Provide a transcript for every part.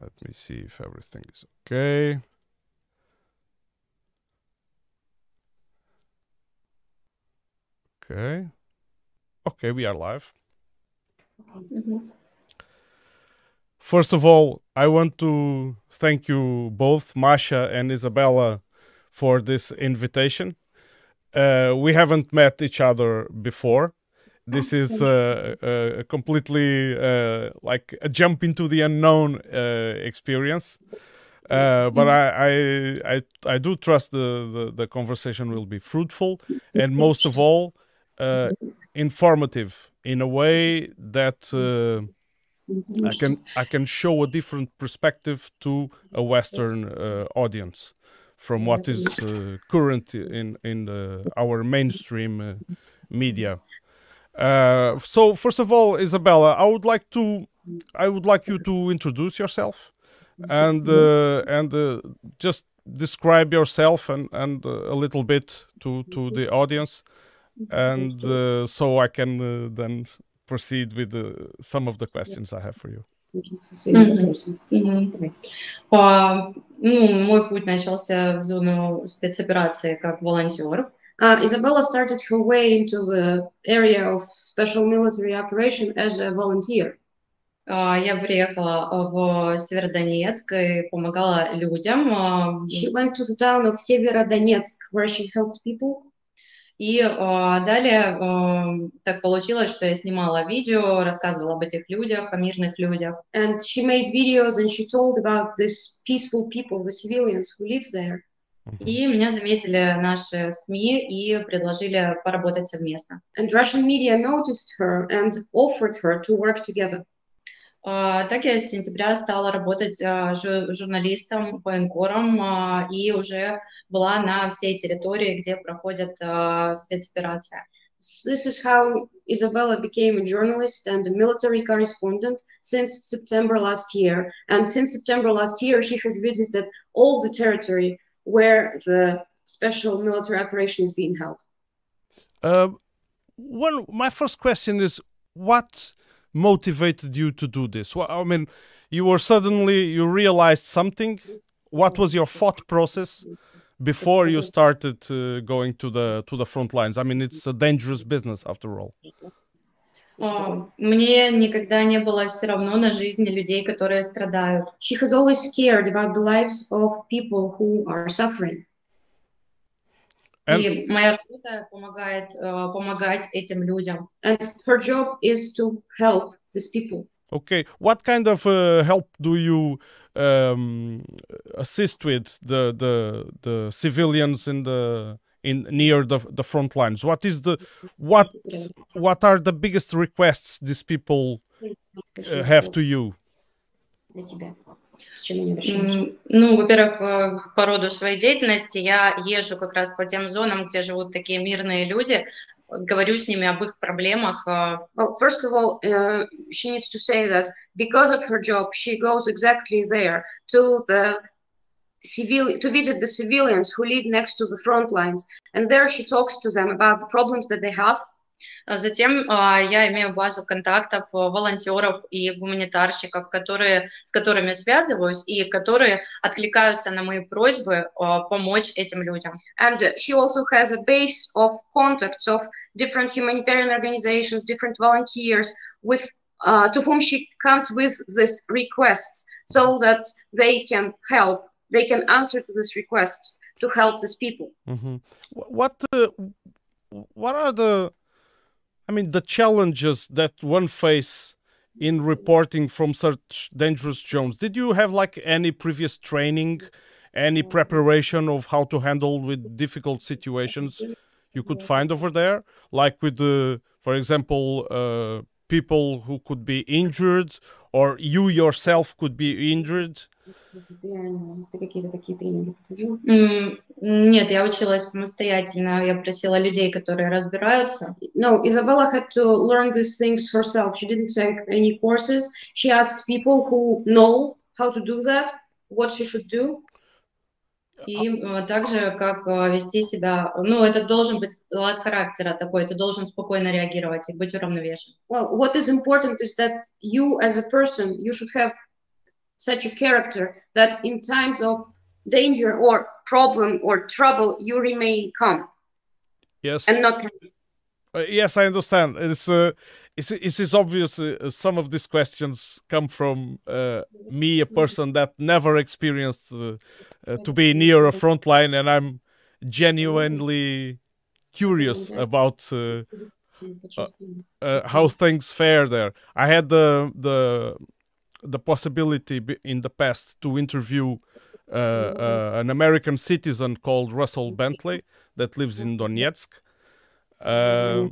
Let me see if everything is okay. Okay. Okay, we are live. Mhm. First of all, I want to thank you both, Masha and Izabella, for this invitation. Uh, we haven't met each other before. This is uh, a completely uh, like a jump into the unknown uh, experience. Uh, but I, I, I, I do trust the, the, the conversation will be fruitful and most of all, uh, informative in a way that uh, I can I can show a different perspective to a Western uh, audience from what is uh, current in in the, our mainstream uh, media. Uh, so first of all, Izabella, I would like to, I would like you to introduce yourself, and uh, and uh, just describe yourself and and uh, a little bit to to the audience, and uh, so I can then proceed with some of the questions I have for you. Mm-hmm. Mm-hmm. Uh, ну, мой путь начался в зону спецоперации как волонтер. Uh, Isabella started her way into the area of special military operation as a volunteer. А, Я приехала в Северодонецк и помогала людям. а, She went to the town of Severodonetsk where she helped people. И а, далее а, так получилось, что я снимала видео, рассказывала об этих людях, о мирных людях. And she made videos and she told about these peaceful people, the civilians who live there. И меня заметили наши СМИ и предложили поработать совместно. And Russian media noticed her and offered her to work together. А, Так я с сентября стала работать а, жу- журналистом, военкором а, и уже была на всей территории, где проходят а, спецоперация. This is how Isabella became a journalist and a military correspondent since September last year. And since September last year, she has visited all the territory where the special military operation is being held. Uh, one, my first question is what motivated you to do this? Well, I mean, you were suddenly you realized something. What was your thought process before you started uh, going to the to the front lines? I mean, it's a dangerous business after all. А, Мне никогда не было все равно на жизни людей, которые страдают. She has always cared about the lives of people who are suffering. And И моя работа помогает э, помогать этим людям. And her job is to help these people. okay, what kind of uh, help do you um, assist with the the the civilians in the in near the the front lines? What is the what what are the biggest requests these people uh, have to you? Ну, во-первых, э, по роду своей деятельности я езжу как раз по тем зонам, где живут такие мирные люди, говорю с ними об их проблемах. э, Well, first of all, uh, she needs to say that because of her job, she goes exactly there to the civil to visit the civilians who live next to the front lines, and there she talks to them about the problems that they have. А Затем а, я имею базу контактов э, волонтеров и гуманитарщиков, которые, с которыми связываюсь и которые откликаются на мои просьбы а, помочь этим людям. And uh, she also has a base of contacts of different humanitarian organizations, different volunteers, with uh, to whom she comes with these requests, so that they can help. they can answer to this request to help these people. hmm What uh, what are the I mean the challenges that one face in reporting from such dangerous zones? Did you have like any previous training, any preparation of how to handle with difficult situations you could find over there, like with the, for example, uh, people who could be injured, or you yourself could be injured? М, Нет, я училась самостоятельно, я просила людей, которые разбираются. No, Isabella had to learn these things herself. She didn't take any courses. She asked people who know how to do that, what she should do. И э, также, как э, вести себя, ну, это должен быть склад характера такой, ты должен спокойно реагировать и быть уравновешен. Well, what is important is that you as a person, you should have such a character that in times of danger or problem or trouble, you remain calm Yes. and not Uh, yes, I understand. It's uh, it's, it's, obvious uh, some of these questions come from uh, me, a person that never experienced uh, uh, to be near a front line, and I'm genuinely curious about uh, uh, how things fare there. I had the the the possibility in the past to interview uh, uh, an American citizen called Russell Bentley that lives in Donetsk. Uh,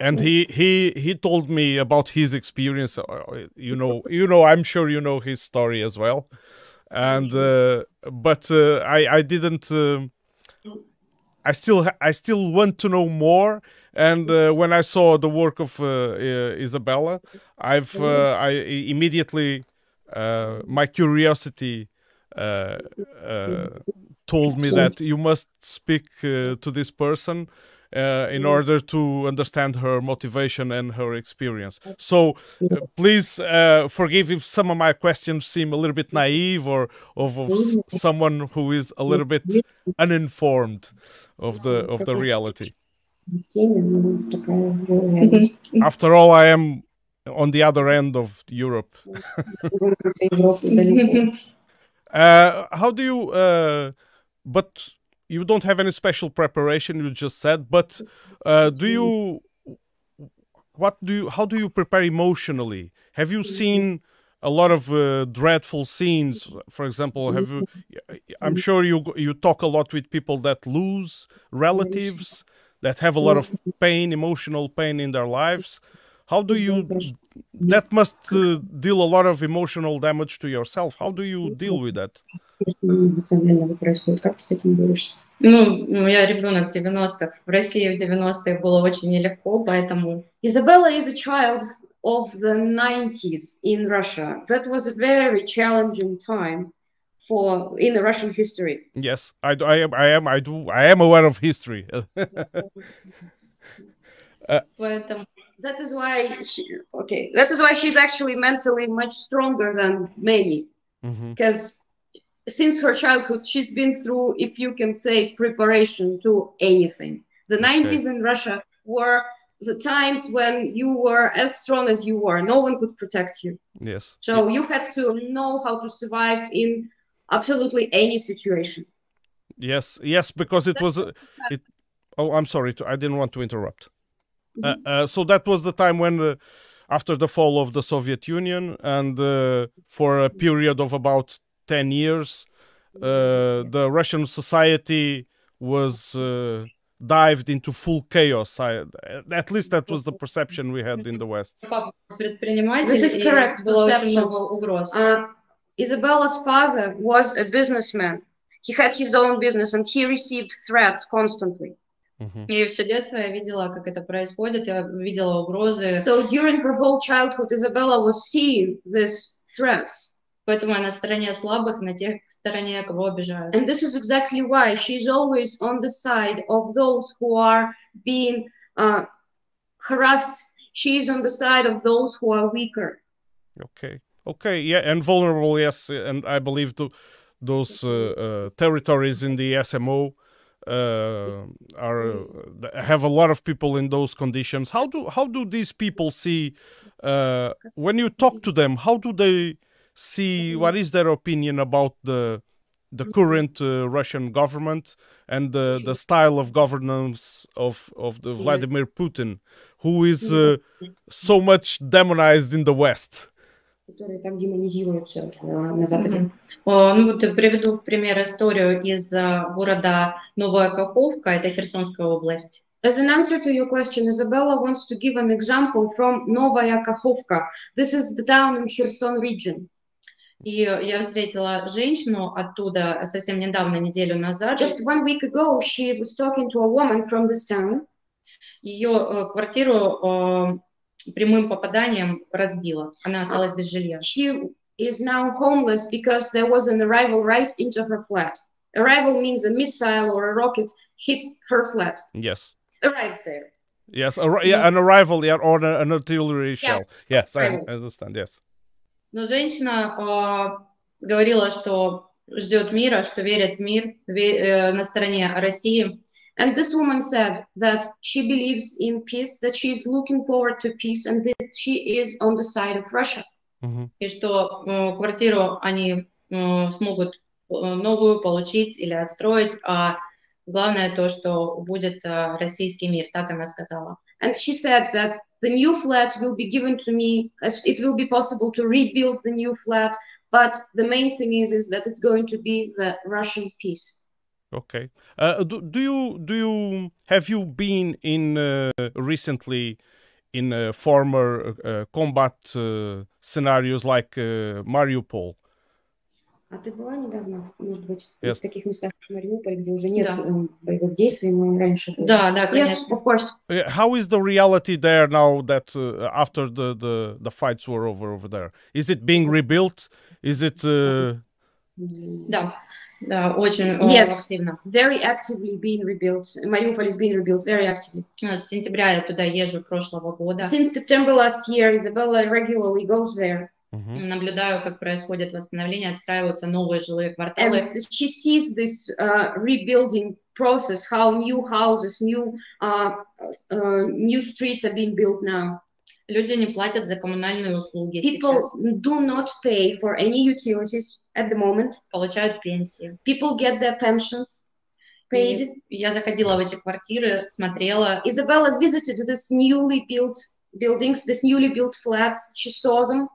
and he he he told me about his experience uh, you know you know i'm sure you know his story as well and uh, but uh, i i didn't um i still i still want to know more and uh, when i saw the work of uh, izabella i've uh, i immediately uh, my curiosity uh, uh, told me that you must speak uh, to this person uh, in order to understand her motivation and her experience. So uh, please uh, forgive if some of my questions seem a little bit naive or of, of someone who is a little bit uninformed of the of the reality. в теме, ну, такая была реальность. After all, I am on the other end of Europe. Европа далеко. Uh, how do you? Uh, but you don't have any special preparation. You just said. But uh, do you? What do you? How do you prepare emotionally? Have you seen a lot of uh, dreadful scenes? For example, have you? I'm sure you you talk a lot with people that lose relatives, that have a lot of pain, emotional pain in their lives. How do you? That must uh, deal a lot of emotional damage to yourself. How do you deal with that? Ну, у меня ребенок 90-х. В России в 90-е было очень нелегко, поэтому... Izabella is a child of the 90s in Russia. That was a very challenging time for in the Russian history. Yes, I, I am. I am. I do. I am aware of history. Uh, but um, that is why she. Okay, that is why she's actually mentally much stronger than many, mm-hmm. because mm -hmm. since her childhood she's been through, if you can say, preparation to anything. The okay. 90s in Russia were the times when you were as strong as you were. No one could protect you. Yes. So yeah. you had to know how to survive in absolutely any situation. Yes, yes, because it was. Uh, it, oh, I'm sorry, I didn't want to interrupt. Uh, mm-hmm. Uh, uh, so that was the time when, uh, after the fall of the Soviet Union, and uh, for a period of about ten years, the Russian society was dived into full chaos. I, at least that was the perception we had in the West. This is correct. Perception. Izabella's father was a businessman. He had his own business and he received threats constantly. Mm-hmm. И все детство я видела, как это происходит, я видела угрозы. So during her whole childhood, Izabella was seeing these threats. Поэтому она на стороне слабых, на тех стороне, кого обижают. And this is exactly why she is always on the side of those who are being uh, harassed. She is on the side of those who are weaker. Okay. Okay. Yeah, and vulnerable. Yes, and I believe th- those uh, uh, territories in the SMO uh, are uh, have a lot of people in those conditions. How do how do these people see uh, when you talk to them? How do they see? What is their opinion about the the current uh, Russian government and the, the style of governance of of the Vladimir Putin, who is uh, so much demonized in the West? Которые так демонизируются э, на Западе. О, Ну вот я приведу в пример историю из а, города Новая Каховка, это Херсонская область. As an answer to your question, Isabella wants to give an example from Novaya Kakhovka. This is the town in Kherson region. И я встретила женщину оттуда совсем недавно, неделю назад. Just one week ago, she was talking to a woman from this town. Ее э, квартиру э, прямым попаданием разбила. Она осталась без жилья. She is now homeless because there was an arrival right into her flat. Arrival means a missile or a rocket hit her flat, Yes. arrived there. Yes, ar- yeah, an arrival, yeah, or an artillery shell. Yes, I Arrival. understand. Yes. Но женщина а, говорила, что ждет мира, что верит в мир, ве- э, на стороне России. And this woman said that she believes in peace, that she is looking forward to peace, and that she is on the side of Russia. Mhm. и что э, квартиру они э, смогут э, новую получить или отстроить, а главное то, что будет э, российский мир, так она сказала. And she said that the new flat will be given to me, as it will be possible to rebuild the new flat, but the main thing is, is that it's going to be the Russian peace. Okay. Uh, do, do you do you have you been in uh, recently in uh, former uh, combat uh, scenarios like uh, Mariupol? А ты была недавно, может быть, Yes. в таких местах, как Мариуполь, где уже нет Да. эм, боевых действий, но раньше было? Да, да, Yes, конечно. of course. Uh, how is the reality there now that uh, after the, the the fights were over over there? Is it being rebuilt? Is it? Uh, М, Да, Да, очень э, Yes. активно. Very actively being rebuilt. Mariupol is being rebuilt very actively. Э, С сентября я туда езжу прошлого года. Since September last year, Isabella regularly goes there. mhm. Наблюдаю, как происходит восстановление, отстраиваются новые жилые кварталы. and she sees this uh, rebuilding process how new houses new uh, uh, new streets are being built now Люди не платят за коммунальные услуги people сейчас, do not pay for any utilities at the moment получают пенсии. people get their pensions paid И Я заходила в эти квартиры, смотрела, isabella visited this newly built buildings this newly built flats she saw them а,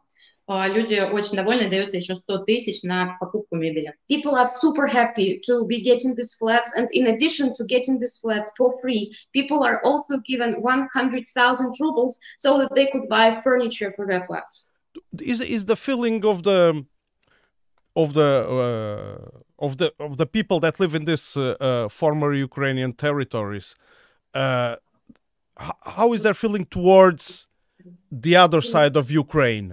люди очень довольны, дается еще 100 тысяч на покупку мебели. people are super happy to be getting these flats and in addition to getting these flats for free people are also given 100000 rubles so that they could buy furniture for their flats Is is the feeling of the of the uh, of the of the people that live in this uh, uh, former Ukrainian territories? Uh, h- how is their feeling towards the other side of Ukraine?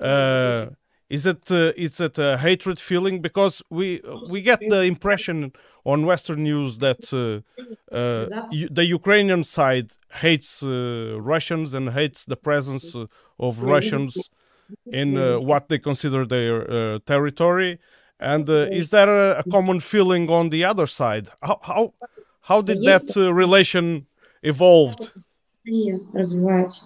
Uh, is it uh, is it a hatred feeling? Because we we get the impression on Western news that uh, uh, U- the Ukrainian side hates uh, Russians and hates the presence uh, of Russians in uh, what they consider their uh, territory. And uh, is there a, a common feeling on the other side? How how how did that uh, relation evolved? и развиваются.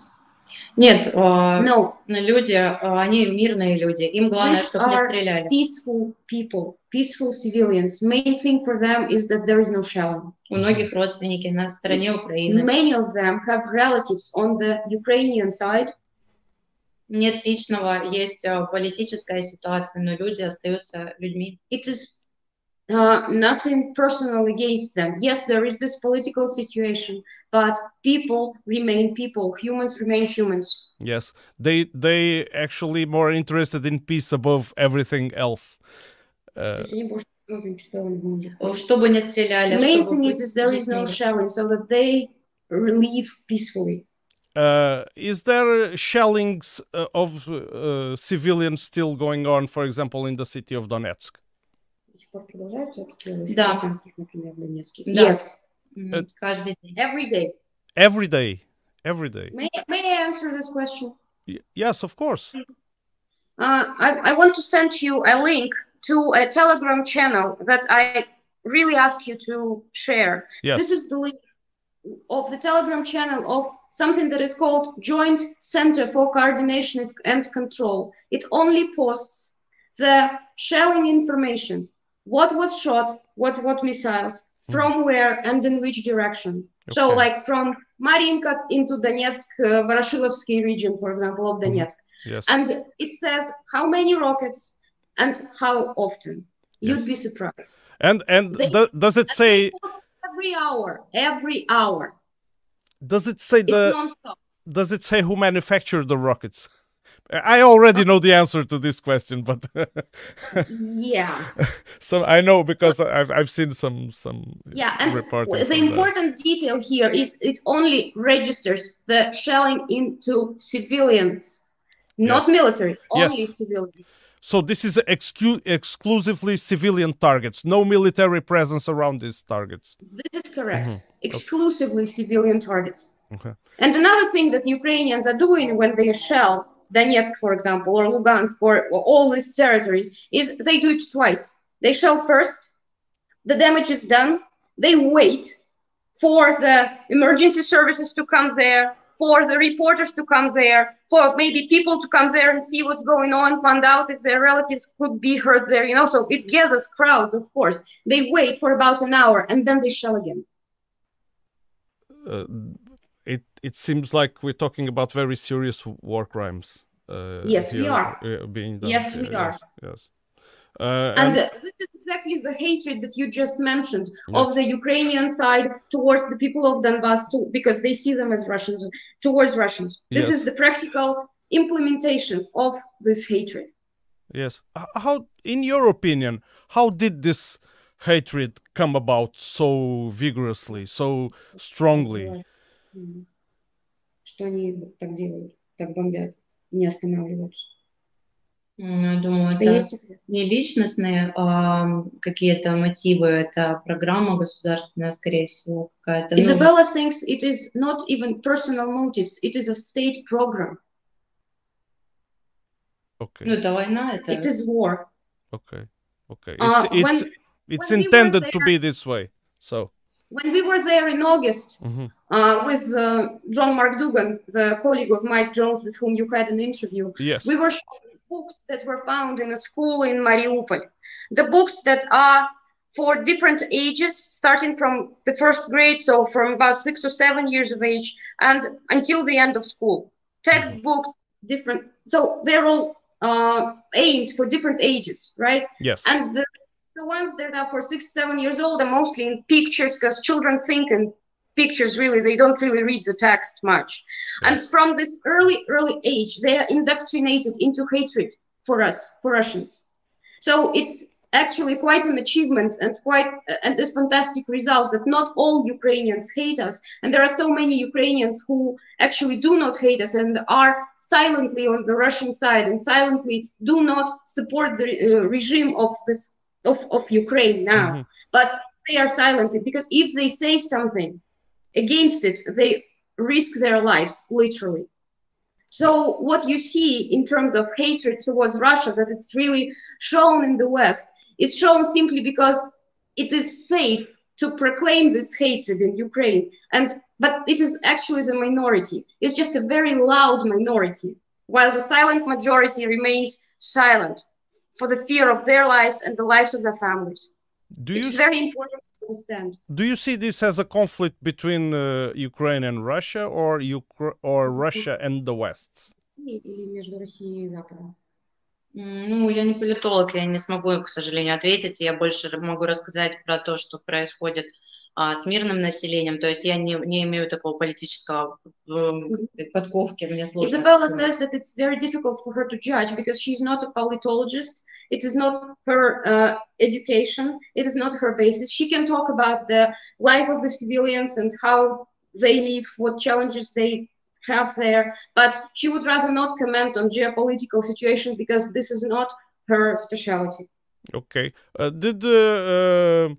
Нет, no люди, а, они мирные люди, им главное, These чтобы не стреляли. peaceful people peaceful civilians main thing for them is that there is no shelling У многих родственники на стороне Украины. many of them have relatives on the ukrainian side Нет личного, есть а, политическая ситуация, но люди остаются людьми. it is Uh, nothing personal against them. Yes, there is this political situation, but people remain people. Humans remain humans. Yes, they they actually more interested in peace above everything else. Uh... The main thing is, is there is no shelling, so that they leave peacefully. Uh, is there shellings uh, of uh, civilians still going on, for example, in the city of Donetsk? До сих пор продолжаются обстрелы из Да. гражданских, например, в Донецке. Да. Yes, М, Э, Каждый день. every day. Every day, every day. May, may I answer this question? Y- yes, of course. Uh, I, I want to send you a link to a Telegram channel that I really ask you to share. Yes. This is the link of the Telegram channel of something that is called Joint Center for Coordination and- and Control. It only posts the shelling information. What was shot, what what missiles, from where and in which direction. So like from Marinka into Donetsk, uh, Voroshilovsky region, for example, of Donetsk. Yes. And it says how many rockets and how often. You'd be surprised. And and They- do- does it say Every hour, every hour. does it say It's the non-stop. does it say who manufactured the rockets? I already know the answer to this question, but Yeah, so I know because I've I've seen some some yeah. And the important detail here is it only registers the shelling into civilians, not Yes. military, Yes. only civilians. So this is excu- exclusively civilian targets, no military presence around these targets. This is correct. Mhm. Exclusively civilian targets. Okay. And another thing that Ukrainians are doing when they shell Donetsk, for example, or Lugansk, or, or all these territories, is they do it twice. They shell first, the damage is done, they wait for the emergency services to come there, for the reporters to come there, for maybe people to come there and see what's going on, find out if their relatives could be hurt there, you know. So it gathers crowds, of course. They wait for about an hour and then they shell again. Uh, it it seems like we're talking about very serious war crimes. Uh, Yes, we are. uh, being done. Yes, we Yeah, are. Yes. yes. Uh, And uh, this is exactly the hatred that you just mentioned Yes. of the Ukrainian side towards the people of Donbass, too, because they see them as Russians, towards Russians. This Yes. is the practical implementation of this hatred. Yes. How, in your opinion, how did this hatred come about so vigorously, so strongly? Что они вот так делают, так бомбят, не останавливаются. Я думаю, это есть не личностные а, какие-то мотивы, это программа государственная, скорее всего, какая-то. ну, Isabella thinks it is not even personal motives, it is a state program. Okay. ну, это война, это... It is war. Okay. Okay. Uh, It's it's when- it's when we intended to there- be this way. So. When we were there in August mhm. uh, with uh, John Mark Dougan, the colleague of Mike Jones with whom you had an interview, Yes. we were showing books that were found in a school in Mariupol. The books that are for different ages, starting from the first grade, so from about six or seven years of age, and until the end of school. Textbooks, different. So they're all uh, aimed for different ages, right? Yes. And the, the ones that are for six, seven years old are mostly in pictures because children think in pictures really, they don't really read the text much. And from this early, early age, they are indoctrinated into hatred for us, for Russians. So it's actually quite an achievement and quite and a fantastic result that not all Ukrainians hate us. And there are so many Ukrainians who actually do not hate us and are silently on the Russian side and silently do not support the uh, regime of this of, of Ukraine now. Mhm. But they are silent because if they say something against it, they risk their lives literally. So what you see in terms of hatred towards Russia, that it's really shown in the West, is shown simply because it is safe to proclaim this hatred in Ukraine. And but it is actually the minority. It's just a very loud minority, while the silent majority remains silent for the fear of their lives and the lives of their families. Do you It's very important to understand. do you see this as a conflict between uh, Ukraine and Russia, or Ukra- or Russia and the West? Или между Россией и Западом? М, Ну, я не политолог, я не смогу, к сожалению, ответить. Я больше р- могу рассказать про то, что происходит а, с мирным населением. То есть я не, не имею такого политического подковки, мне сложно. Izabella says that it's very difficult for her to judge because she's not a politologist. It is not her uh, education. It is not her basis. She can talk about the life of the civilians and how they live, what challenges they have there, but she would rather not comment on geopolitical situation because this is not her specialty. Okay, uh, did uh, uh,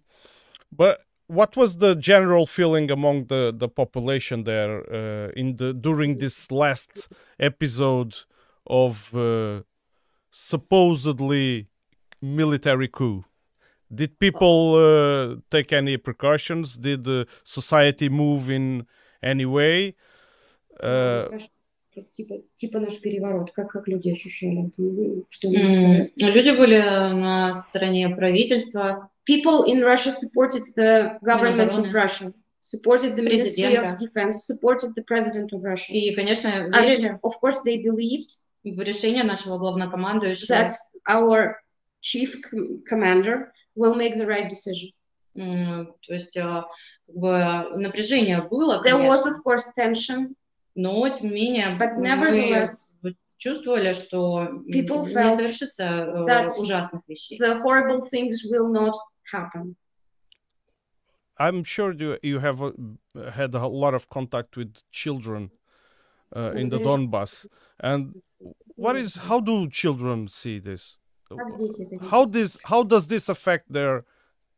but what was the general feeling among the the population there uh, in the during this last episode of uh, supposedly military coup? Did people uh, take any precautions? Did the society move in any way? Uh, Спрашиваю, как Типа, типа наш переворот, как, как люди ощущали это? Ну, Что можешь М, сказать? Люди были на стороне правительства, People in Russia supported the government of. Russia, supported the Ministry Президента. of Defense, supported the President of Russia. и, конечно, And верили of course, they believed в решение нашего главнокомандующего. that our chief com- commander will make the right decision. М, То есть а, как бы напряжение было, There was, конечно, of course, tension, но тем не менее but мы nevertheless, чувствовали, что people не felt совершится э, that ужасных вещей. the horrible things will not happen. I'm sure you you have uh, had a lot of contact with children uh, in the Благодарю. Donbass, and what is how do children see this? Как дети это how this how does this affect their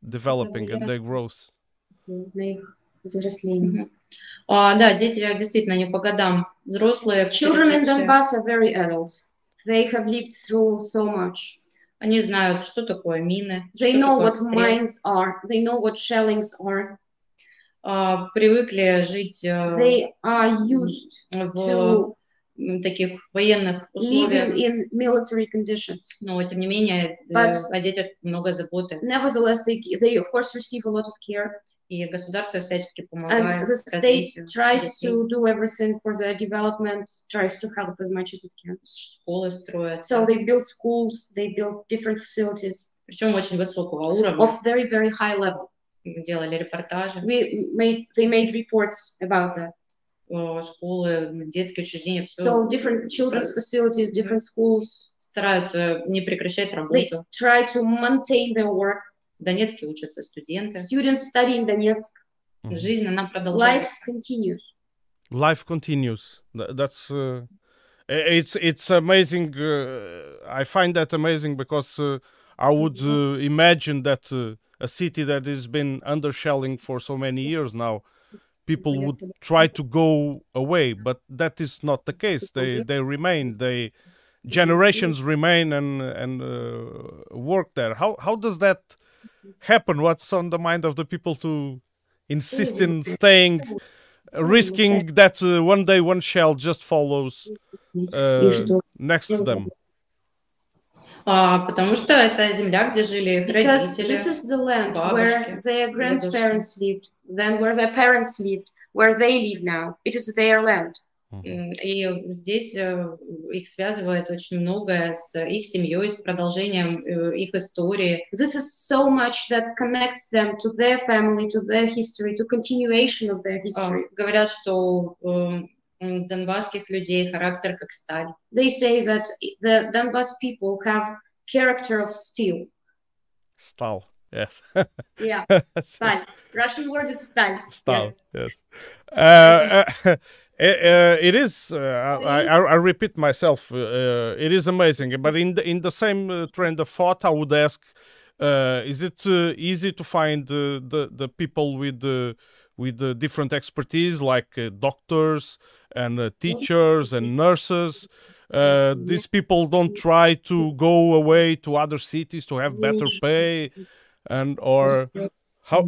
developing and their growth? видят на их взросление. Мгм. А, да, дети действительно не по годам. Взрослые, Children in перешедшие, Donbass are very adult. They have lived through so much. Они знают, что такое мины, They know what mines are. They know what shellings are. А, привыкли жить э, They are used в to таких военных условиях, in military conditions. но тем не менее э, But- о детях много заботы, Nevertheless, they, they of course receive a lot of care, и государство всячески and помогает the state tries детей. to do everything for their development, tries to help as much as it can. Школы строят, So they build schools, they build different facilities причем очень высокого уровня. of very, very high level. Делали репортажи, We made, they made reports about that. э, школы, детские учреждения, все So different children's facilities, different schools, стараются не прекращать they работу. try to maintain their work. В Донецке учатся студенты. Students study in Donetsk. Mhm. Жизнь, она Life продолжается. continues. Life continues. Th- That's uh, i- it's it's amazing. Uh, I find that amazing because uh, I would uh, imagine that uh, a city that has been under shelling for so many years now, people would try to go away, but that is not the case. They they remain. They generations remain and and uh, work there. How how does that happen? What's on the mind of the people to insist in staying, risking that uh, one day one shell just follows uh, И что next to them? А, потому что это земля, где жили их Because родители. this is the land бабушки, where their grandparents lived, then where their parents lived, where they live now. It is their land. И здесь э, их связывает очень многое с их семьей, с продолжением э, их истории. This is so much that connects them to their family, to their history, to continuation of their А, history. Говорят, что м, донбасских людей характер как сталь. They say that the Donbas people have character of steel. Stal. Yes. Yeah, stаль. Russian word is stаль. Stal. Yes. Yes. Uh, uh, uh, it is. Uh, I, I, I repeat myself. Uh, it is amazing. But in the in the same uh, trend of thought, I would ask: uh, Is it uh, easy to find uh, the the people with the with the different expertise, like uh, doctors and uh, teachers and nurses? Uh, these people don't try to go away to other cities to have better pay, and or how?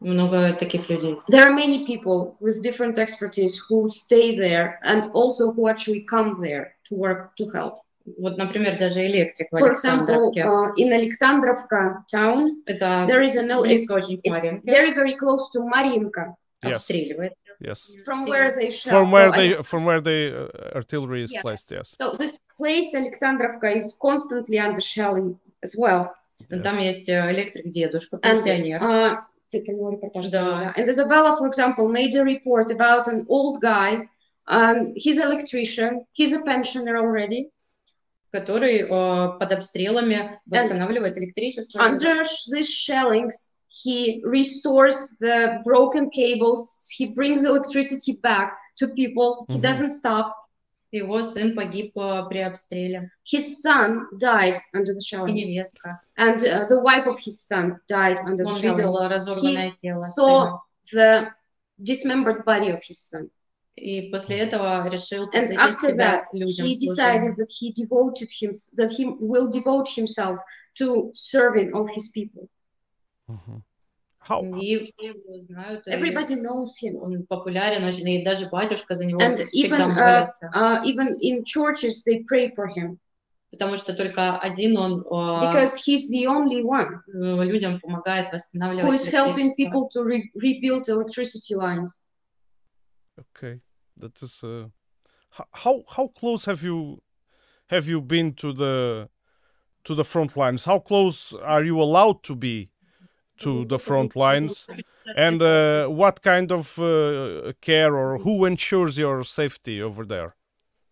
М, не ш- Много таких людей. There are many people with different expertise who stay there and also who actually come there to work to help. Вот, например, даже электрик в For example, Александровке. uh, in Alexandrovka town, Это there is a no. It's, близко очень к it's Марьинке. very very close to Mariinka, Yes. Обстреливает. Yes. from where they shell. From where So they I- from where the uh, artillery is Yeah. placed. Yes. so this place Alexandrovka is constantly under shelling as well. Yes. Там есть э, электрик дедушка, And пенсионер. uh, and Izabella, for example, made a report about an old guy. Um, he's an electrician. He's a pensioner already. Который uh, под обстрелами восстанавливает and электричество. Under these shellings, he restores the broken cables. He brings electricity back to people. He mm -hmm. doesn't stop. Его сын погиб э, при обстреле. His son died under the И shelling, невестка. and uh, the wife of his son died under the Он shelling. видел разорванное тело saw сына. the dismembered body of his son. И после этого решил And посвятить after себя that, людям he служению. decided that he devoted him that he will devote himself to serving of his people. Mhm. How И все его знают. и Everybody knows him, Он популярен очень, и даже батюшка за него and всегда even uh, молится. uh, even in churches they pray for him Потому что только один он э, because he's the only one людям помогает who восстанавливать is helping электричество. people to re- rebuild electricity lines. okay? That is. Uh, ho- how how close have you have you been to the to the front lines? How close are you allowed to be to the front lines? And uh, what kind of uh, care or who ensures your safety over there?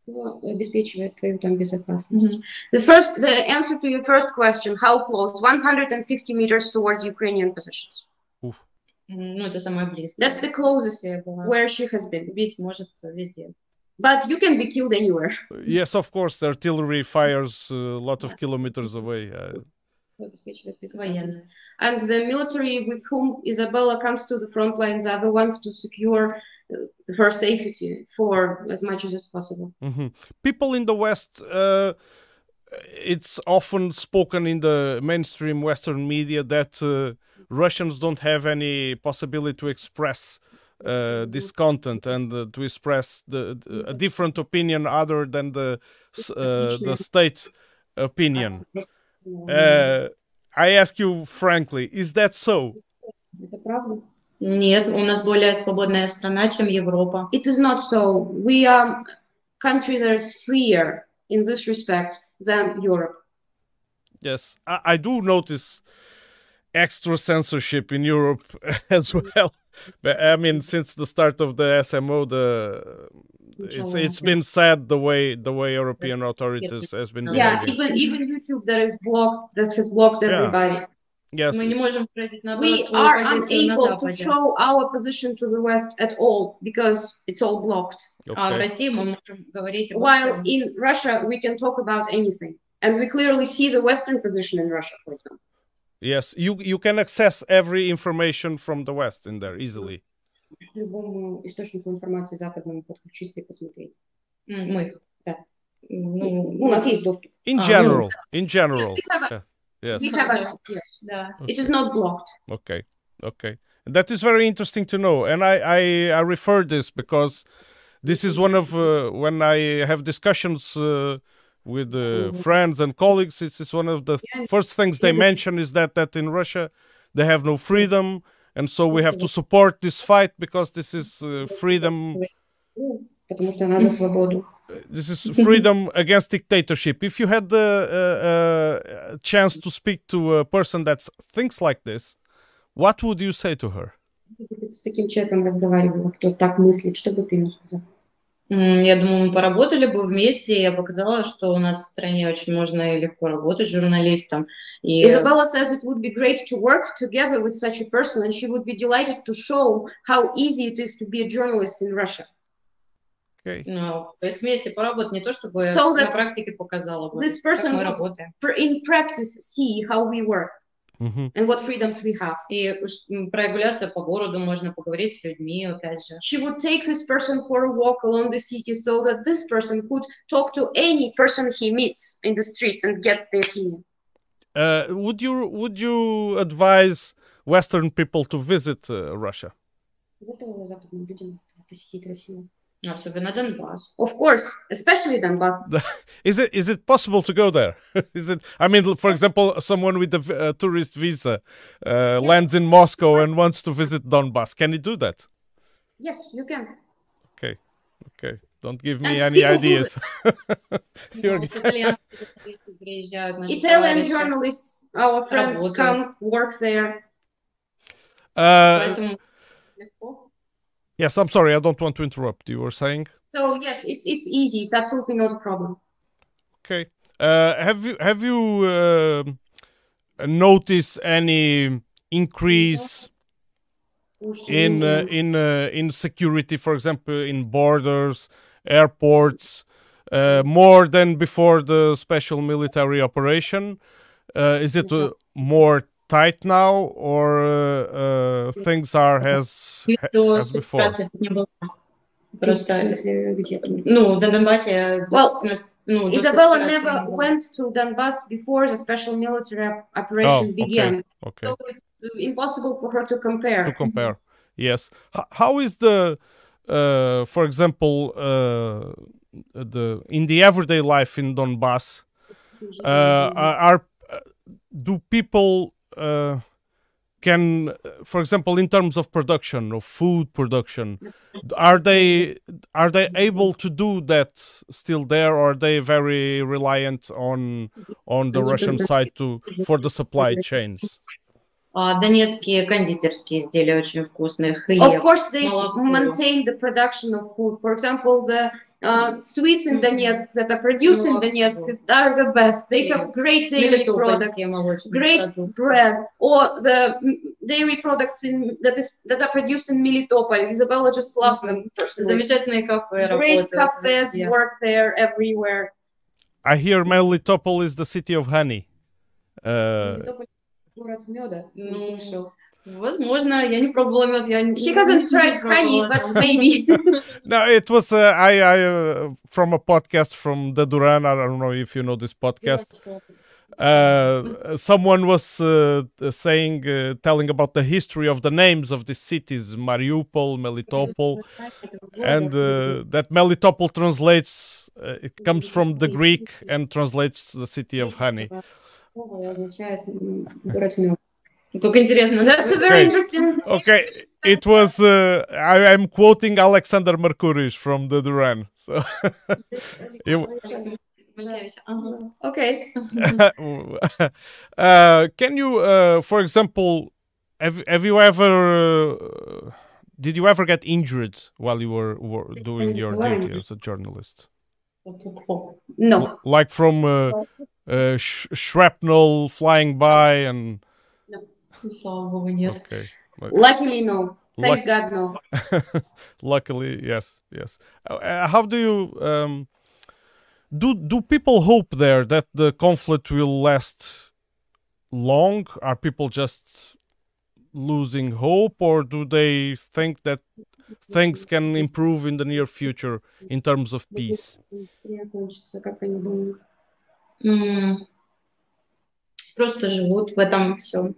Кто обеспечивает твою там безопасность? The first, the answer to your first question, how close? 150 meters towards Ukrainian positions. М, Ну, это самое близкое. That's the closest Я была. where she has been. Убить может везде. but you can be killed anywhere. Yes, of course, the artillery fires a lot of kilometers away. and the military with whom Izabella comes to the front lines are the ones to secure uh, her safety for as much as possible. Mm-hmm. People in the West, uh, it's often spoken in the mainstream Western media that uh, Russians don't have any possibility to express uh, this content and uh, to express the, the, a different opinion other than the uh, the state opinion. Uh, I ask you frankly, is that so? Это правда? Нет, у нас более свободная страна, чем Европа. It is not so. We are a country that is freer in this respect than Europe. Yes, I, I do notice extra censorship in Europe as well. But I mean, since the start of the SMO, the it's Начало, it's да. been sad the way the way European authorities has been Yeah, behaving. even even YouTube that is blocked that has blocked Yeah. everybody. Yes, Мы не можем выразить наоборот We свою are позицию на unable to Западе. show our position to the West at all because it's all blocked. А в okay. России мы можем говорить обо While всем. in Russia we can talk about anything. And we clearly see the Western position in Russia, for example. Yes, you you can access every information from the West in there easily. К любому источнику информации западному подключиться и посмотреть. М, Мы. Да. Ну, Ну, у нас есть доступ. In Ah, general, in general. We have, Yeah. Yes. we have Okay. access, yes. Да. It is not blocked. Okay, okay, that is very interesting to know, and I I, I refer this because this is one of uh, when I have discussions uh, with uh, friends and colleagues. This is one of the first things they mention is that that in Russia they have no freedom, and so we have to support this fight because this is uh, freedom. Потому что надо свободу. This is freedom against dictatorship. If you had the uh, uh, chance to speak to a person that thinks like this, what would you say to her? Если бы ты с таким человеком разговаривала, кто так мыслит, что бы ты ему сказал? Я думаю, мы поработали бы вместе, и я показала, что у нас в стране очень можно и легко работать журналистом. И Isabella says it would be great to work together with such a person, and she would be delighted to show how easy it is to be a journalist in Russia. Okay. ну, то есть вместе поработать, не то чтобы So на практике показала бы, this как person мы would- работаем. In practice, see how we work hmm and what freedoms we have. И уж, м, прогуляться по городу, можно поговорить с людьми, опять же. She would take this person for a walk along the city so that this person could talk to any person he meets in the street and get their opinion. Uh, would you would you advise Western people to visit uh, Russia? Готовы западным людям посетить Россию. Особенно Донбасс. Of course, especially Donbass. Is it is it possible to go there? is it? I mean, for example, someone with a v- a tourist visa uh, lands in Moscow and wants to visit Donbass. Can he do that? Yes, you can. Okay, okay. Don't give me And any people do ideas. Ну, You're- итальянские журналисты приезжают, наши Italian товарищи. journalists, our friends, Работают. come work there. uh, Поэтому легко. yes, I'm sorry. I don't want to interrupt. You were saying. So yes, it's it's easy. It's absolutely not a problem. Okay. Uh, have you have you um noticed any increase in uh, in uh, in security, for example, in borders, airports, uh, more than before the special military operation? Uh, is it uh, more tight now or uh, uh things are as, as before? Well, Izabella never went to Donbass before the special military operation oh, began. Okay. So it's uh, impossible for her to compare. To compare, yes. H how is the, uh, for example, uh, the in the everyday life in Donbass, uh, are do people uh, can, uh, for example, in terms of production of food production, are they are they able to do that still there, or are they very reliant on on the Russian side to for the supply chains? Донецкие кондитерские изделия очень вкусные, хлеб, Of course, they молоко. maintain the production of food. For example, the uh, sweets in Donetsk that are produced молоко. in Donetsk are the best. They have great dairy products, great bread, or the dairy products in, that is that are produced in Melitopol. Izabella just loves them personally. Замечательные кафе Great cafes yeah. work there everywhere. I hear Melitopol is the city of honey. Uh, город меда, не Ну, слышал. Возможно, я не пробовала мед, я не She hasn't tried honey, but maybe. no, it was uh, I, I uh, from a podcast from the Duran. I don't know if you know this podcast. Uh, someone was uh, saying, uh, telling about the history of the names of the cities, Mariupol, Melitopol, and uh, that Melitopol translates. Uh, it comes from the Greek and translates the city of honey. Как интересно. That's a very okay. interesting. Okay, it was. Uh, I, am quoting Alexander Mercouris from the Duran. So. it. Okay. uh, can you, uh, for example, have have you ever? Uh, did you ever get injured while you were, were doing your duty as a journalist? No. Like from uh, uh, sh shrapnel flying by and no, okay. Luckily no. Thanks Luck god no. Luckily yes yes. Uh, uh, how do you um, do do people hope there that the conflict will last long? Are people just losing hope or do they think that things can improve in the near future in terms of peace? Просто живут в этом всем.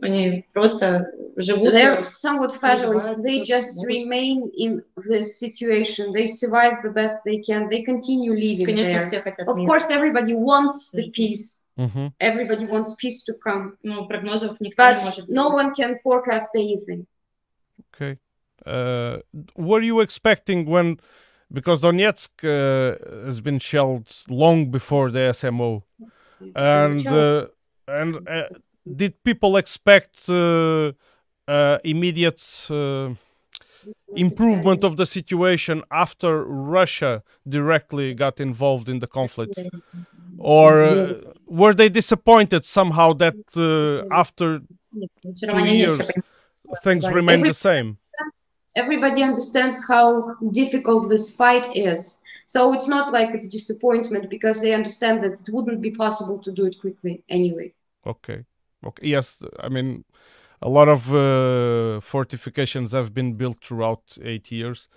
Они просто живут. They're somewhat fatalists. Survive They the just best. remain in this situation. They survive the best they can. They continue living Конечно, there. все хотят Of мира. course, everybody wants the Мгм. peace. hmm Everybody wants peace to come. Ну, прогнозов никто не But может no делать. one can forecast anything. Okay. Uh, were you expecting when, because Donetsk uh, has been shelled long before the SMO, and uh, and uh, did people expect uh, uh, immediate uh, improvement of the situation after Russia directly got involved in the conflict, or were they disappointed somehow that after two years things remained the same? Everybody understands how difficult this fight is. So it's not like it's disappointment because they understand that it wouldn't be possible to do it quickly anyway. Okay. Okay. Yes, I mean, a lot of uh, fortifications have been built throughout eight years,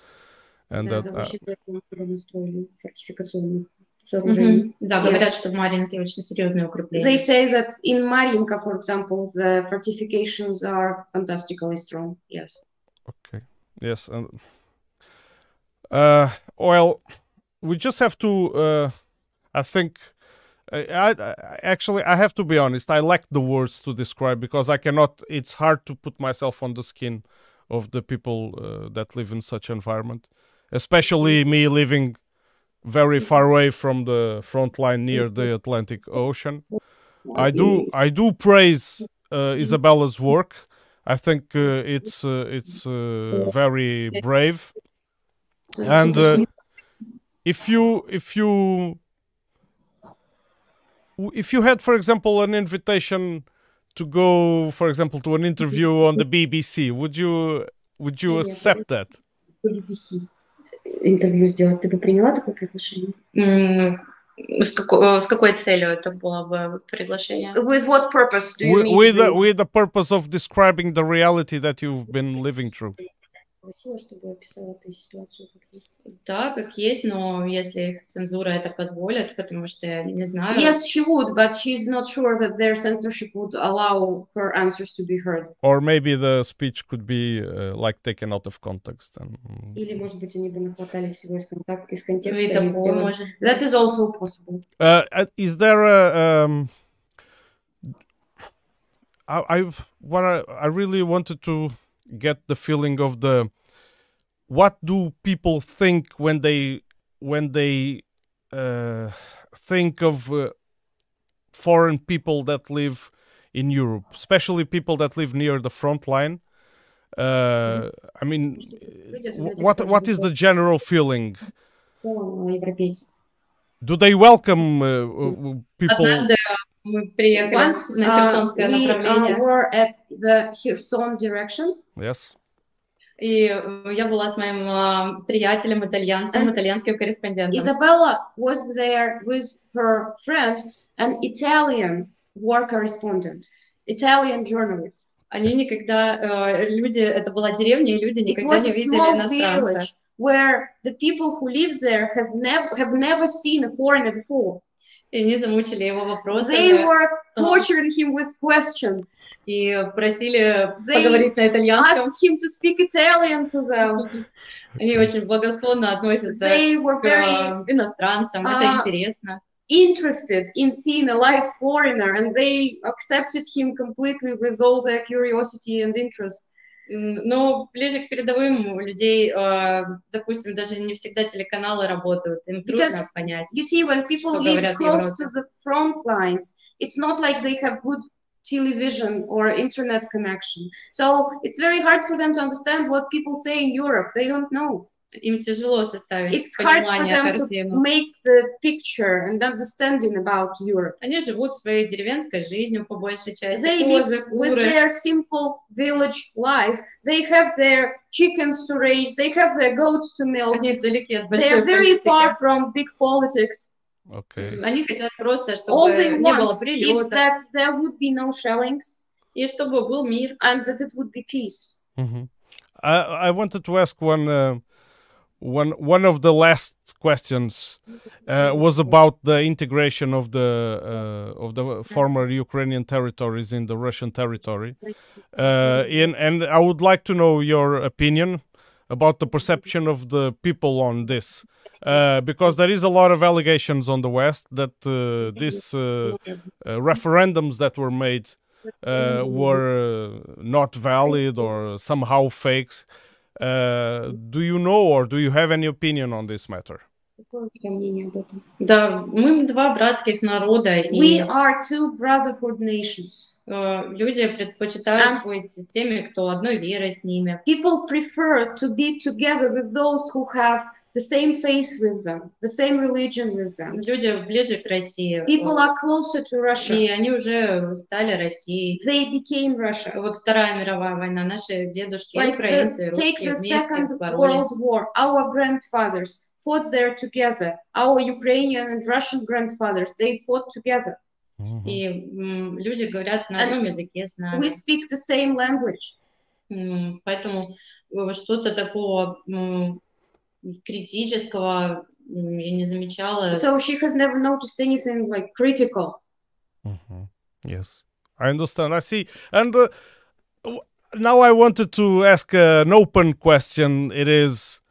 and Да, that uh, защита города строили, фортификационных сооружений. Мгм. Да, говорят, что в Маринке очень серьезные They укрепления. say that in Marinka, for example, the fortifications are fantastically strong. Yes. Yes, and uh, well, we just have to. Uh, I think. I, I, I actually I have to be honest. I lack the words to describe because I cannot. It's hard to put myself on the skin of the people uh, that live in such environment, especially me living very far away from the front line near the Atlantic Ocean. I do I do praise uh, Izabella's work. I think uh, it's uh, it's uh, very brave. And uh, if you if you if you had, for example, an invitation to go, for example, to an interview on the BBC, would you would you Yes. accept that? BBC интервью сделать. Ты бы приняла такое приглашение? М, С какой, с какой целью это было бы приглашение? With what purpose do you With mean? with the, the- with the purpose of describing the reality that you've been living through. Просила, чтобы описала ты ситуацию как есть. Да, как есть, но если их цензура это позволит, потому что я не знаю. Yes, she would, but she's not sure that their censorship would allow her answers to be heard. Or maybe the speech could be uh, like taken out of context and Или, может быть, они бы нахватали всего из, контак- из Ну, контекста и такое может That is also possible. Uh, uh, is there a um, I, I've what I, I really wanted to get the feeling of the what do people think when they when they uh, think of uh, foreign people that live in Europe, especially people that live near the front line. Uh, I mean, wh- what what is the general feeling? В целом, э, европейцы. Do they welcome uh, uh, people? Однажды мы приехали Once на uh, Херсонское we uh, направление, were at the Kherson direction, Yes. И э, я была с моим а, приятелем итальянцем, And итальянским корреспондентом. Isabella was there with her friend, an Italian war correspondent, Italian journalist. Они никогда, э, люди, это была деревня, и люди никогда не видели иностранца. where the people who lived there has never have never seen a foreigner before. И они замучили его They вопросами were torturing him with questions, и просили They поговорить на итальянском. asked him to speak Italian to them. Они очень благосклонно относятся They were к very э, иностранцам, это а, интересно. interested in seeing a live foreigner, and they accepted him completely with all their curiosity and interest. Но ближе к передовым у людей, э, допустим, даже не всегда телеканалы работают, им трудно Because понять. You see, when people Что live говорят close to the front lines, it's not like they have good television or internet connection. So it's very hard for them to understand what people say in Europe. They don't know. Им тяжело составить It's hard for понимание them to картину. make the picture and understanding about Europe. Они живут своей деревенской жизнью по большей части. They Козы, live with куры. their simple village life. They have their chickens to raise. They have their goats to milk. Они далеки от They большой are very политики. far from big politics. Okay. Они хотят просто, All чтобы they не было want is прилета, that there would be no shellings и чтобы был мир. and that it would be peace. Mhm. I I wanted to ask one uh, one one of the last questions uh, was about the integration of the uh, of the former Ukrainian territories in the Russian territory, uh, in, and I would like to know your opinion about the perception of the people on this. Uh, because there is a lot of allegations on the West that uh, these uh, referendums that were made were not valid or somehow fakes. Uh, do you know or do you have any opinion on this matter? Какое у тебя мнение об этом? Да, мы два братских народа, We и are two brotherhood nations. э, люди предпочитают And- быть с теми, кто одной верой с ними. People prefer to be together with those who have the same faith with them, the same religion with them. Люди ближе к России. People э, are closer to Russia. И они уже стали Россией. They became Russia. Вот Вторая мировая война, наши дедушки, и Like украинцы, и the, take русские the вместе Second боролись. World War. Our grandfathers fought there together. Our Ukrainian and Russian grandfathers, they fought together. И м, люди говорят на одном языке с нами. We speak the same language. М, Поэтому э, что-то такого м, критического м, я не замечала. So she has never noticed anything like critical. Mhm. Yes, I understand. I see. And uh, w- now I wanted to ask uh, an open question. It is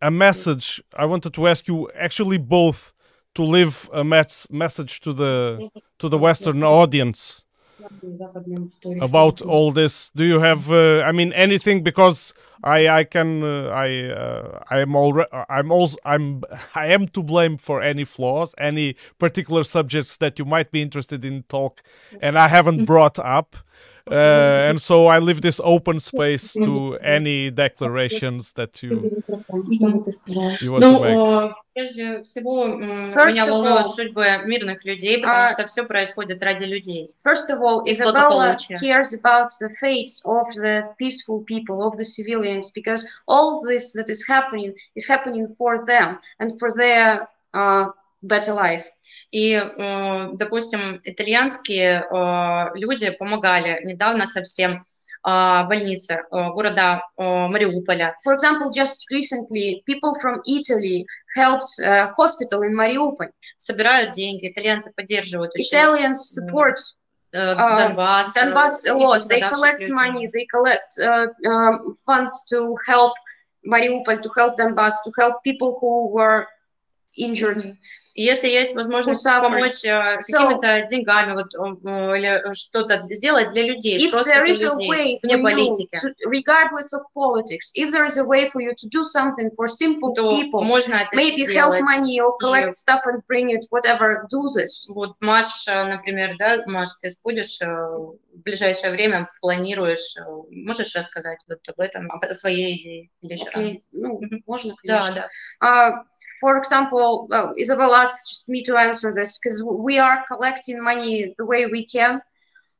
a message. I wanted to ask you actually both to leave a mes- message to the to the Western audience Западная аудитория. about all this. Do you have? Uh, I mean, anything because. I I can uh, I uh, I am already I'm also I'm I am to blame for any flaws any particular subjects that you might be interested in talk and I haven't brought up uh, and so I leave this open space to any declarations that you you want to make. Прежде всего, меня волнует судьбы. First of all, Izabella cares about the fates of the peaceful people, of the civilians, because all this that is happening is happening for them and for their uh, better life. И, э, допустим, итальянские э, люди помогали недавно совсем э, больнице э, города э, Мариуполя. For example, just recently, people from Italy helped a hospital in Mariupol. Собирают деньги, итальянцы поддерживают Italians support э, uh, Донбасс. э, Donbass a lot. They collect money, they collect uh, um, funds to help Mariupol, to help Donbass, to help people who were injured. И если есть возможность Who помочь э, какими-то деньгами вот, э, или что-то сделать для людей, просто для людей, вне политики, to, regardless of politics, if there is a way for you to do something for simple то people, можно это maybe help сделать. money or и- collect stuff and bring it, whatever, do this. Вот Маш, например, да, Маш, ты будешь э, в ближайшее время планируешь, можешь рассказать вот об этом, о своей идее или? Okay, ну, можно, Да, конечно. да. Uh, for example, well, Isabel just me to answer this because we are collecting money the way we can.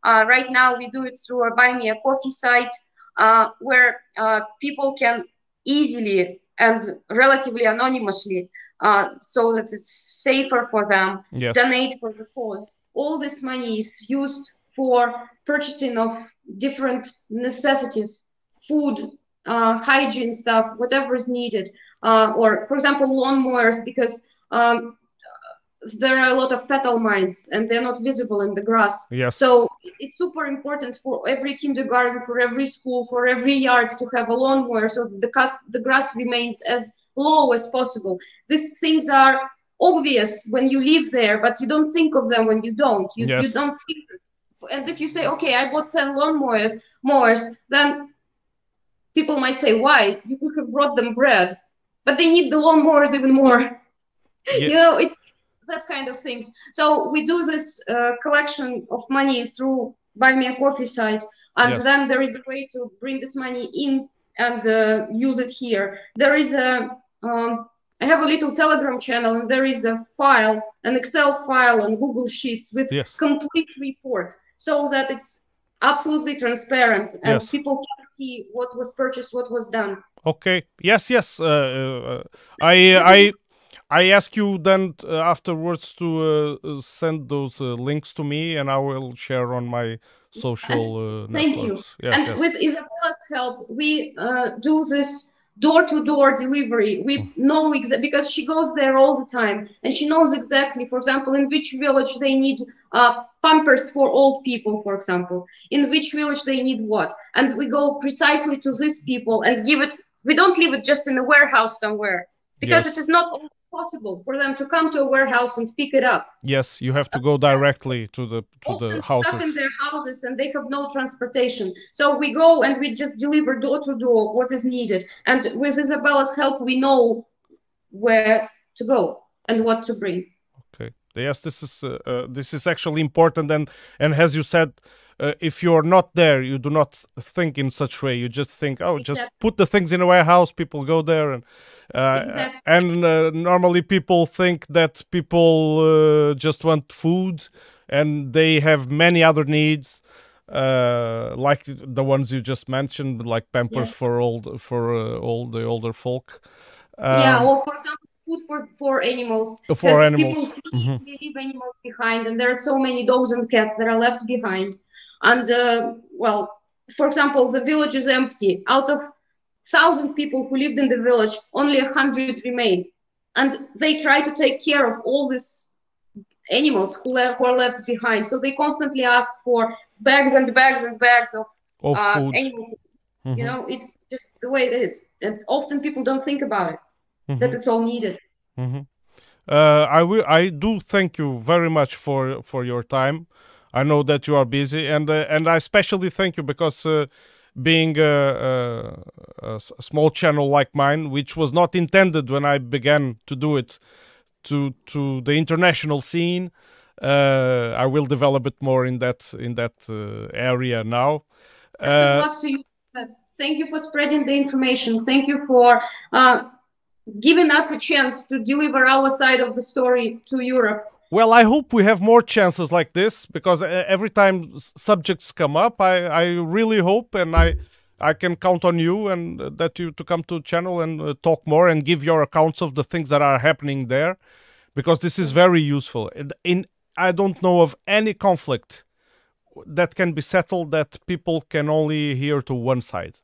Uh, right now, we do it through a Buy Me a Coffee site uh, where uh, people can easily and relatively anonymously, uh, so that it's safer for them, Yes. donate for the cause. All this money is used for purchasing of different necessities, food, uh, hygiene stuff, whatever is needed. Uh, or, for example, lawnmowers, because um, there are a lot of petal mines and they're not visible in the grass. Yes. So it's super important for every kindergarten, for every school, for every yard to have a lawnmower so that the, cut, the grass remains as low as possible. These things are obvious when you live there, but you don't think of them when you don't. You, you don't think. And if you say, okay, I bought 10 lawnmowers, mowers, then people might say, why? You could have brought them bread, but they need the lawnmowers even more. Yeah. You know, it's that kind of things. So we do this uh, collection of money through Buy Me a Coffee site, and Yes. then there is a way to bring this money in and uh, use it here. There is a um, I have a little Telegram channel, and there is a file, an Excel file on Google Sheets with Yes. complete report, so that it's absolutely transparent and Yes. people can see what was purchased, what was done. Okay. Yes. Yes. Uh, uh, I I I ask you then uh, afterwards to uh, uh, send those uh, links to me, and I will share on my social uh, Thank you. networks. Yes. and yes. with Izabella's help, we uh, do this door-to-door delivery. We know exa- because she goes there all the time, and she knows exactly, for example, in which village they need uh, pampers for old people, for example, in which village they need what, and we go precisely to these people and give it. We don't leave it just in a warehouse somewhere because Yes. it is not possible for them to come to a warehouse and pick it up. Yes, you have to go directly to the to often the stuck in their houses and they have no transportation. So we go and we just deliver door to door what is needed. And with Izabella's help, we know where to go and what to bring. Okay. Yes, this is uh, uh, this is actually important, and and as you said, uh, if you're not there, you do not think in such way. You just think, oh, just put the things in a warehouse. People go there, and uh, Exactly. and uh, normally people think that people uh, just want food, and they have many other needs. Uh, like the ones you just mentioned, like Pampers Yeah. for old for uh, all the older folk. yeah, Um, or for example, food for, for animals. For animals. People Mhm. leave animals behind, and there are so many dogs and cats that are left behind. And uh, well, for example, the village is empty. Out of thousand people who lived in the village, only a hundred remain, and they try to take care of all these animals who, le- who are left behind. So they constantly ask for bags and bags and bags of of uh, food. animal. Mhm. You know, it's just the way it is, and often people don't think about it that Mhm. it's all needed. hmm Uh, I will. I do thank you very much for for your time. I know that you are busy, and uh, and I especially thank you because uh, being a small channel like mine, which was not intended when I began to do it, to to the international scene, uh, I will develop it more in that in that uh, area now. Best Uh, of luck to you. Thank you for spreading the information. Thank you for uh, giving us a chance to deliver our side of the story to Europe. Well, I hope we have more chances like this because uh, every time subjects come up, I, I really hope and I I can count on you and uh, that you to come to channel and uh, talk more and give your accounts of the things that are happening there because this is very useful. In, in I don't know of any conflict that can be settled that people can only hear to one side.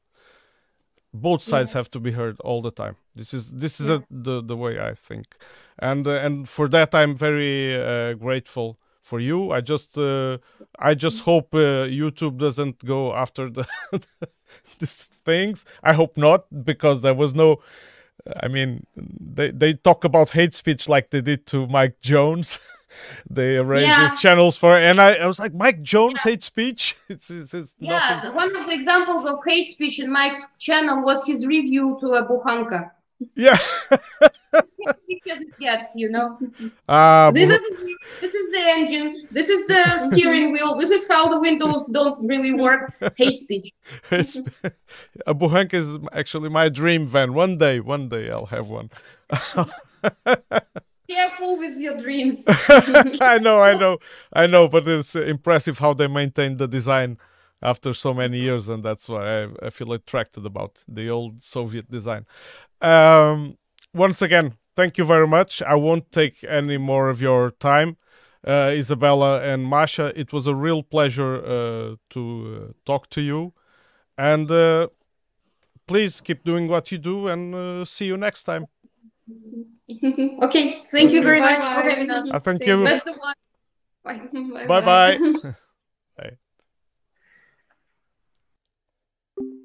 Both sides have to be heard all the time. This is this is a, the the way I think, and uh, and for that I'm very uh, grateful for you. I just uh, I just hope uh, YouTube doesn't go after the these things. I hope not because there was no I mean, they they talk about hate speech like they did to Mike Jones. they arranged Yeah. these channels for, and I, I was like, Mike Jones hate speech. It's it's, it's Yeah, nothing. one of the examples of hate speech in Mike's channel was his review to a buhanka. Yeah. Because it gets, you know. Ah, This is the, this is the engine. This is the steering wheel. This is how the windows don't really work. Hate speech. a Buhanka is actually my dream van. One day, one day I'll have one. Careful with your dreams. I know, I know, I know, but it's impressive how they maintain the design after so many years, and that's why I, I feel attracted about the old Soviet design. Um, once again, thank you very much. I won't take any more of your time, uh, Izabella and Masha. It was a real pleasure uh, to uh, talk to you, and uh, please keep doing what you do, and uh, see you next time. Okay, thank you very much for Bye-bye. having us. Uh, thank you. Best of luck. Bye. Bye bye. Bye.